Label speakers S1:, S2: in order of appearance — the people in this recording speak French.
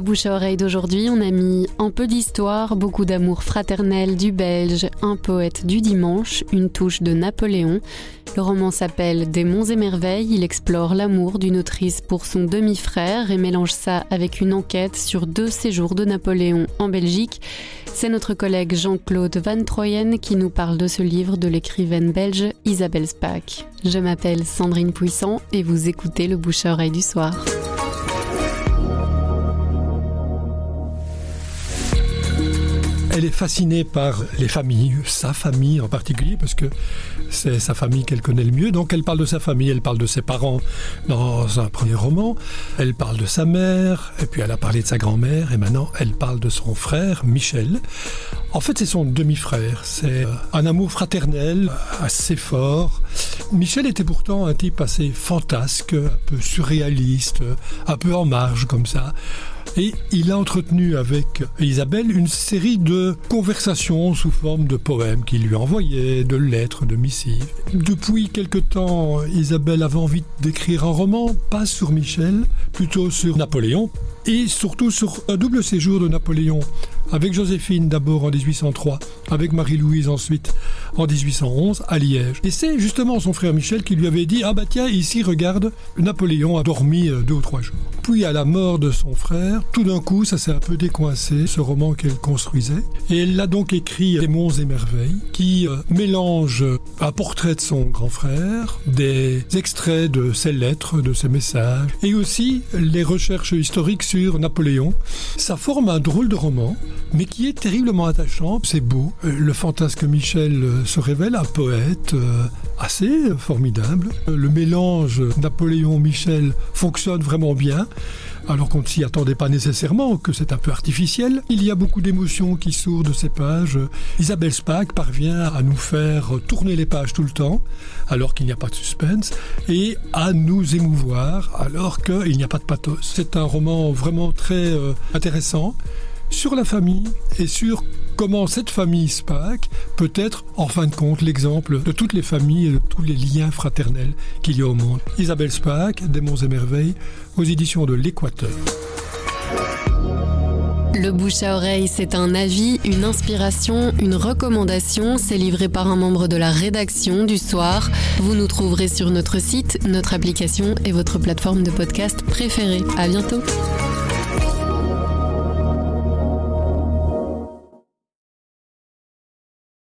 S1: Le bouche à oreille d'aujourd'hui, on a mis un peu d'histoire, beaucoup d'amour fraternel du Belge, un poète du dimanche, une touche de Napoléon. Le roman s'appelle Des monts et merveilles. Il explore l'amour d'une autrice pour son demi-frère et mélange ça avec une enquête sur deux séjours de Napoléon en Belgique. C'est notre collègue Jean-Claude Van Troyen qui nous parle de ce livre de l'écrivaine belge Isabelle Spaak. Je m'appelle Sandrine Puissant et vous écoutez le bouche à oreille du soir.
S2: Elle est fascinée par les familles, sa famille en particulier, parce que c'est sa famille qu'elle connaît le mieux. Donc elle parle de sa famille, elle parle de ses parents dans un premier roman, elle parle de sa mère, et puis elle a parlé de sa grand-mère, et maintenant elle parle de son frère, Michel. En fait, c'est son demi-frère. C'est un amour fraternel assez fort. Michel était pourtant un type assez fantasque, un peu surréaliste, un peu en marge comme ça. Et il a entretenu avec Isabelle une série de conversations sous forme de poèmes qu'il lui envoyait, de lettres, de missives. Depuis quelque temps, Isabelle avait envie d'écrire un roman, pas sur Michel, plutôt sur Napoléon, et surtout sur un double séjour de Napoléon, avec Joséphine d'abord en 1803, avec Marie-Louise ensuite en 1811 à Liège. Et c'est justement son frère Michel qui lui avait dit Ah bah tiens, ici regarde, Napoléon a dormi euh, deux ou trois jours. Puis à la mort de son frère, tout d'un coup ça s'est un peu décoincé, ce roman qu'elle construisait. Et elle l'a donc écrit Des monts et merveilles, qui euh, mélange un portrait de son grand frère, des extraits de ses lettres, de ses messages, et aussi les recherches historiques sur Napoléon. Ça forme un drôle de roman mais qui est terriblement attachant. C'est beau. Euh, le fantasque Michel euh, se révèle un poète euh, assez formidable. Le mélange Napoléon-Michel fonctionne vraiment bien alors qu'on ne s'y attendait pas nécessairement, que c'est un peu artificiel. Il y a beaucoup d'émotions qui sourent de ces pages. Isabelle Spack parvient à nous faire tourner les pages tout le temps, alors qu'il n'y a pas de suspense, et à nous émouvoir, alors qu'il n'y a pas de pathos. C'est un roman vraiment très intéressant sur la famille et sur comment cette famille SPAC peut être, en fin de compte, l'exemple de toutes les familles et de tous les liens fraternels qu'il y a au monde. Isabelle SPAC, Des Monts et Merveilles, aux éditions de l'Équateur.
S1: Le bouche à oreille, c'est un avis, une inspiration, une recommandation. C'est livré par un membre de la rédaction du soir. Vous nous trouverez sur notre site, notre application et votre plateforme de podcast préférée. À bientôt.